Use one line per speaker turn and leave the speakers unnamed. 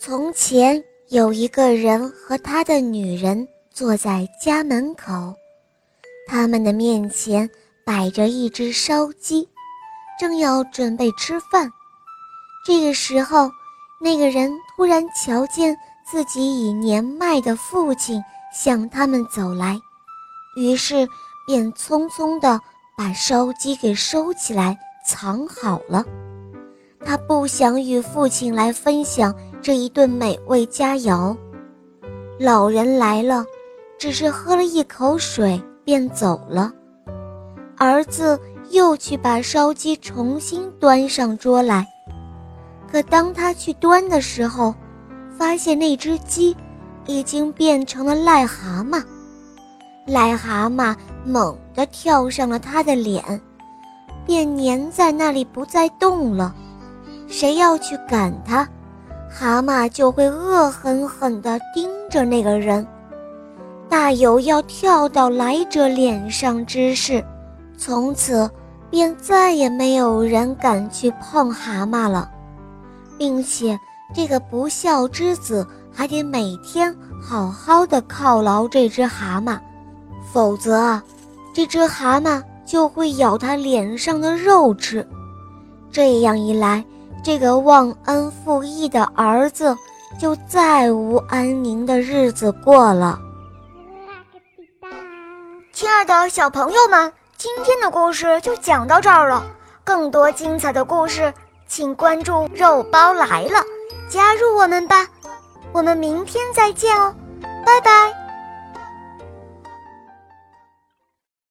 从前有一个人和他的女人坐在家门口，他们的面前摆着一只烧鸡，正要准备吃饭。这个时候，那个人突然瞧见自己已年迈的父亲向他们走来，于是便匆匆地把烧鸡给收起来，藏好了。他不想与父亲来分享这一顿美味佳肴。老人来了，只是喝了一口水便走了。儿子又去把烧鸡重新端上桌来，可当他去端的时候，发现那只鸡已经变成了癞蛤蟆。癞蛤蟆猛地跳上了他的脸，便粘在那里不再动了。谁要去赶他，蛤蟆就会恶狠狠地盯着那个人，大有要跳到来者脸上之势。从此，便再也没有人敢去碰蛤蟆了，并且这个不孝之子还得每天好好的犒劳这只蛤蟆，否则啊，这只蛤蟆就会咬他脸上的肉吃。这样一来，这个忘恩负义的儿子就再无安宁的日子过了。亲爱的小朋友们，今天的故事就讲到这儿了。更多精彩的故事，请关注“肉包来了”，加入我们吧。我们明天再见哦，拜拜。